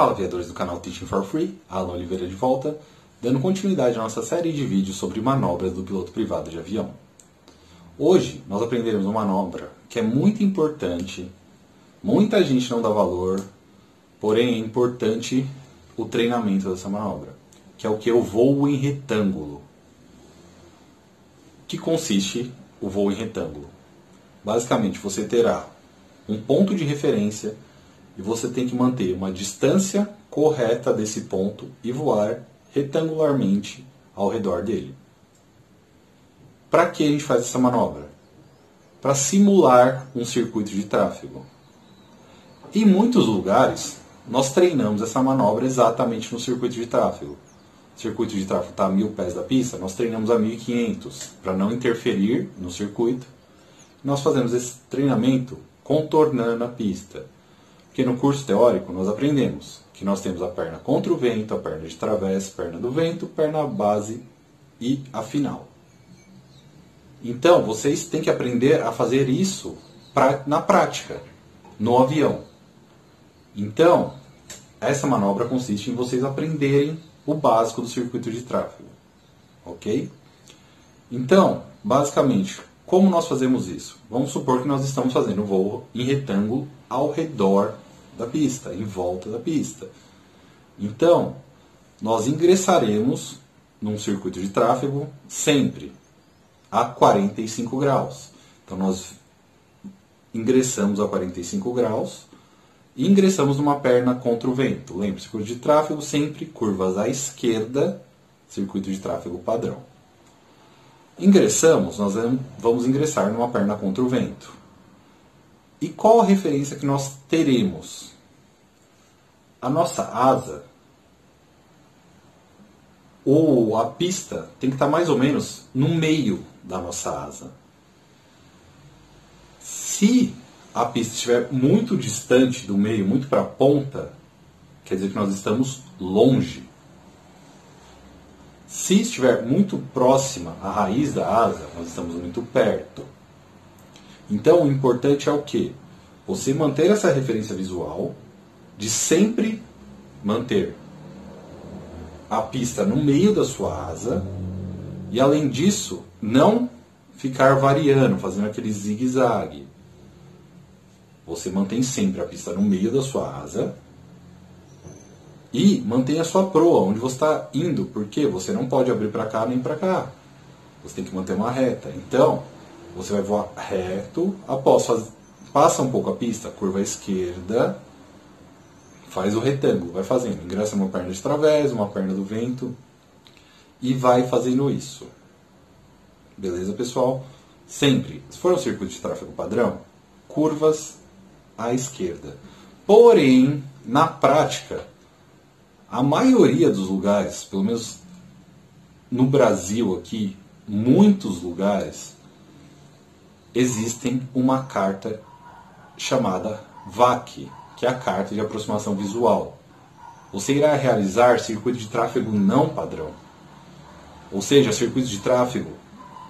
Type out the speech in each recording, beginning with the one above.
Fala aviadores do canal Teaching for Free, Alan Oliveira de volta, dando continuidade à nossa série de vídeos sobre manobras do piloto privado de avião. Hoje nós aprenderemos uma manobra que é muito importante, muita gente não dá valor, porém é importante o treinamento dessa manobra, que é o que? O voo em retângulo. Que consiste o voo em retângulo? Basicamente, você terá um ponto de referência e você tem que manter uma distância correta desse ponto e voar retangularmente ao redor dele. Para que a gente faz essa manobra? Para simular um circuito de tráfego. Em muitos lugares, nós treinamos essa manobra exatamente no circuito de tráfego. O circuito de tráfego está a mil pés da pista, nós treinamos a 1500 para não interferir no circuito. Nós fazemos esse treinamento contornando a pista. Porque no curso teórico nós aprendemos que nós temos a perna contra o vento, a perna de travessa, perna do vento, perna base e a final. Então vocês têm que aprender a fazer isso pra, na prática, no avião. Então, essa manobra consiste em vocês aprenderem o básico do circuito de tráfego. Ok? Então, basicamente, como nós fazemos isso? Vamos supor que nós estamos fazendo um voo em retângulo ao redor da pista, em volta da pista. Então, nós ingressaremos num circuito de tráfego sempre a 45 graus. Então, nós ingressamos a 45 graus e ingressamos numa perna contra o vento. Lembre, circuito de tráfego sempre curvas à esquerda, circuito de tráfego padrão. Ingressamos, nós vamos ingressar numa perna contra o vento. E qual a referência que nós teremos? A nossa asa ou a pista tem que estar mais ou menos no meio da nossa asa. Se a pista estiver muito distante do meio, muito para a ponta, quer dizer que nós estamos longe se estiver muito próxima à raiz da asa, nós estamos muito perto. Então, o importante é o que? Você manter essa referência visual de sempre manter a pista no meio da sua asa e, além disso, não ficar variando, fazendo aquele zigue-zague. Você mantém sempre a pista no meio da sua asa e mantenha a sua proa onde você está indo, porque você não pode abrir para cá nem para cá. Você tem que manter uma reta. Então, você vai voar reto, após passa um pouco a pista, curva à esquerda, faz o retângulo, vai fazendo, ingressa uma perna de través, uma perna do vento e vai fazendo isso. Beleza, pessoal? Sempre, se for um circuito de tráfego padrão, curvas à esquerda. Porém, na prática, a maioria dos lugares, pelo menos no Brasil aqui, muitos lugares, existem uma carta chamada VAC, que é a carta de aproximação visual. Você irá realizar circuito de tráfego não padrão. Ou seja, circuito de tráfego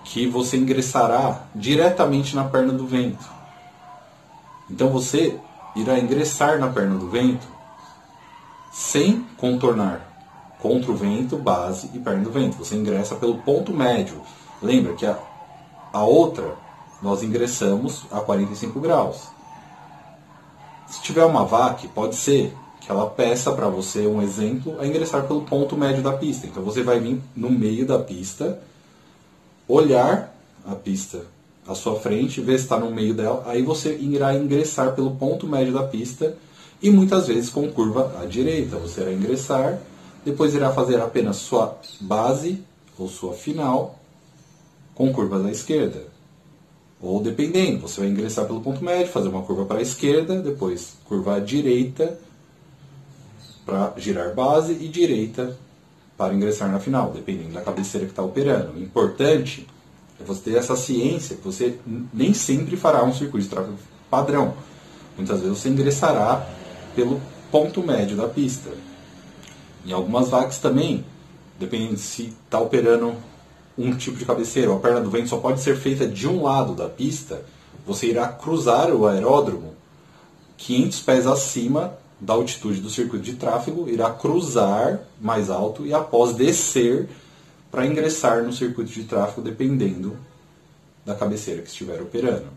que você ingressará diretamente na perna do vento. Então você irá ingressar na perna do vento sem contornar contra o vento, base e perna do vento. Você ingressa pelo ponto médio. Lembra que a, a outra nós ingressamos a 45 graus. Se tiver uma VAC, pode ser que ela peça para você um exemplo a ingressar pelo ponto médio da pista. Então você vai vir no meio da pista, olhar a pista à sua frente, ver se está no meio dela, aí você irá ingressar pelo ponto médio da pista e muitas vezes com curva à direita. Você irá ingressar, depois irá fazer apenas sua base ou sua final com curvas à esquerda. Ou dependendo, você vai ingressar pelo ponto médio, fazer uma curva para a esquerda, depois curva à direita para girar base e direita para ingressar na final, dependendo da cabeceira que está operando. O importante é você ter essa ciência que você nem sempre fará um circuito de tráfego padrão. Muitas vezes você ingressará pelo ponto médio da pista. Em algumas vagas também, dependendo se está operando um tipo de cabeceira, ou a perna do vento só pode ser feita de um lado da pista, você irá cruzar o aeródromo 500 pés acima da altitude do circuito de tráfego, irá cruzar mais alto e após descer para ingressar no circuito de tráfego, dependendo da cabeceira que estiver operando.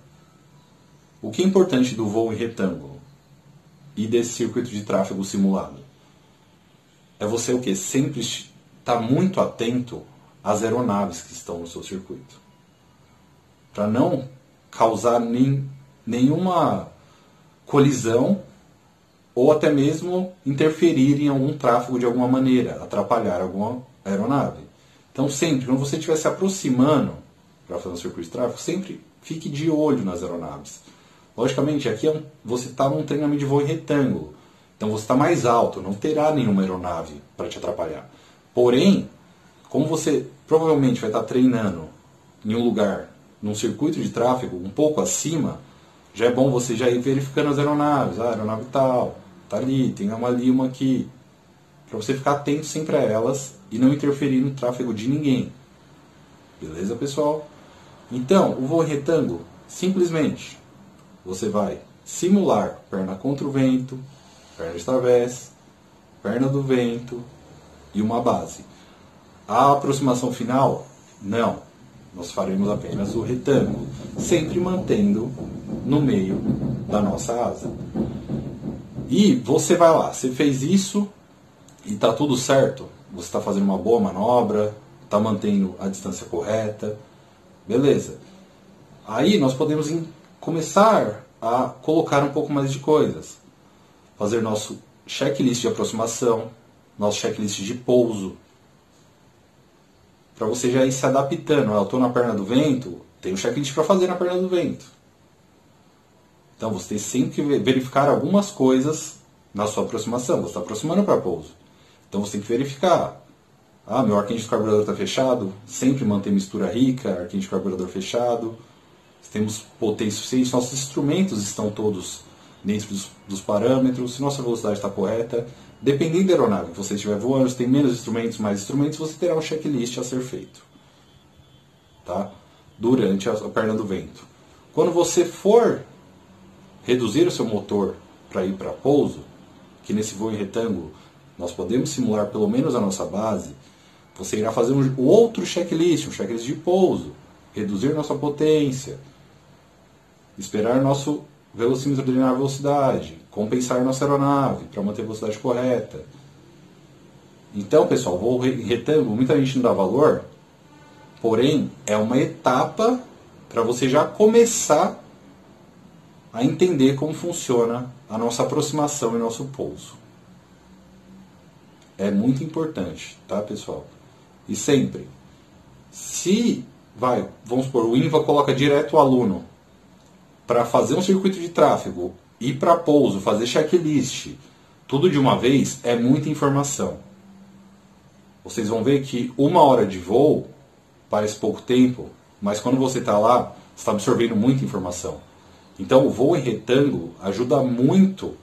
O que é importante do voo em retângulo e desse circuito de tráfego simulado? É você o que? Sempre estar muito atento às aeronaves que estão no seu circuito. Para não causar nem, nenhuma colisão ou até mesmo interferir em algum tráfego de alguma maneira, atrapalhar alguma aeronave. Então, sempre, quando você estiver se aproximando para fazer um circuito de tráfego, sempre fique de olho nas aeronaves. Logicamente, aqui é você está num treinamento de voo em retângulo, então você está mais alto, não terá nenhuma aeronave para te atrapalhar. Porém, como você provavelmente vai estar tá treinando em um lugar, num circuito de tráfego um pouco acima, já é bom você já ir verificando as aeronaves. Ah, aeronave tal, tá ali, tem uma ali, uma aqui. Para você ficar atento sempre a elas e não interferir no tráfego de ninguém. Beleza, pessoal? Então, o voo retângulo, simplesmente, você vai simular perna contra o vento, perna de través, perna do vento e uma base. A aproximação final, não. Nós faremos apenas o retângulo, sempre mantendo no meio da nossa asa. E você vai lá, você fez isso e está tudo certo, você está fazendo uma boa manobra, está mantendo a distância correta, beleza. Aí nós podemos começar a colocar um pouco mais de coisas. Fazer nosso checklist de aproximação, nosso checklist de pouso. Para você já ir se adaptando. Eu estou na perna do vento, tem um checklist para fazer na perna do vento. Então você tem sempre que verificar algumas coisas na sua aproximação. Você está aproximando para pouso. Então você tem que verificar. Ah, meu arquente de carburador está fechado. Sempre manter mistura rica, arquente de carburador fechado. Temos potência suficiente. Nossos instrumentos estão todos dentro dos, dos parâmetros. Se nossa velocidade está correta. Dependendo da aeronave que você estiver voando, se tem menos instrumentos, mais instrumentos, você terá um checklist a ser feito. Tá? Durante a, a perna do vento. Quando você for reduzir o seu motor para ir para pouso, que nesse voo em retângulo nós podemos simular pelo menos a nossa base, você irá fazer um outro checklist, um checklist de pouso, reduzir nossa potência, esperar nosso velocímetro treinar a velocidade, compensar nossa aeronave para manter a velocidade correta. Então, pessoal, voo em retângulo, muita gente não dá valor, porém é uma etapa para você já começar a entender como funciona a nossa aproximação e nosso pouso. É muito importante, tá, pessoal? E sempre, se vai, vamos supor, o INVA coloca direto o aluno para fazer um circuito de tráfego, ir para pouso, fazer checklist, tudo de uma vez, é muita informação. Vocês vão ver que uma hora de voo parece pouco tempo, mas quando você está lá, está absorvendo muita informação. Então, o voo em retângulo ajuda muito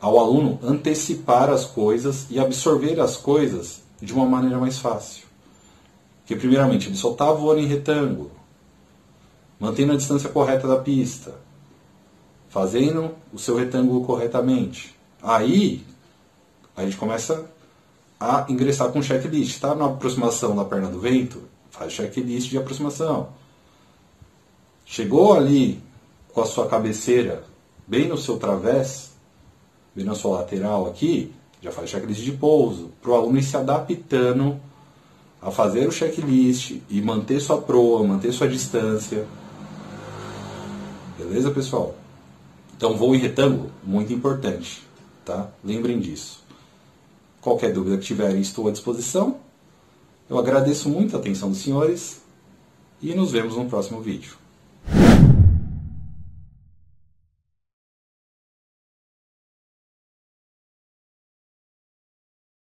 ao aluno antecipar as coisas e absorver as coisas de uma maneira mais fácil. Porque, primeiramente, ele só está voando em retângulo, mantendo a distância correta da pista, fazendo o seu retângulo corretamente. Aí, a gente começa a ingressar com checklist. Está na aproximação da perna do vento? Faz checklist de aproximação. Chegou ali com a sua cabeceira bem no seu través, bem na sua lateral aqui, já faz checklist de pouso, para o aluno ir se adaptando a fazer o checklist e manter sua proa, manter sua distância. Beleza, pessoal? Então, voo em retângulo, muito importante, tá? Lembrem disso. Qualquer dúvida que tiverem, estou à disposição. Eu agradeço muito a atenção dos senhores e nos vemos no próximo vídeo.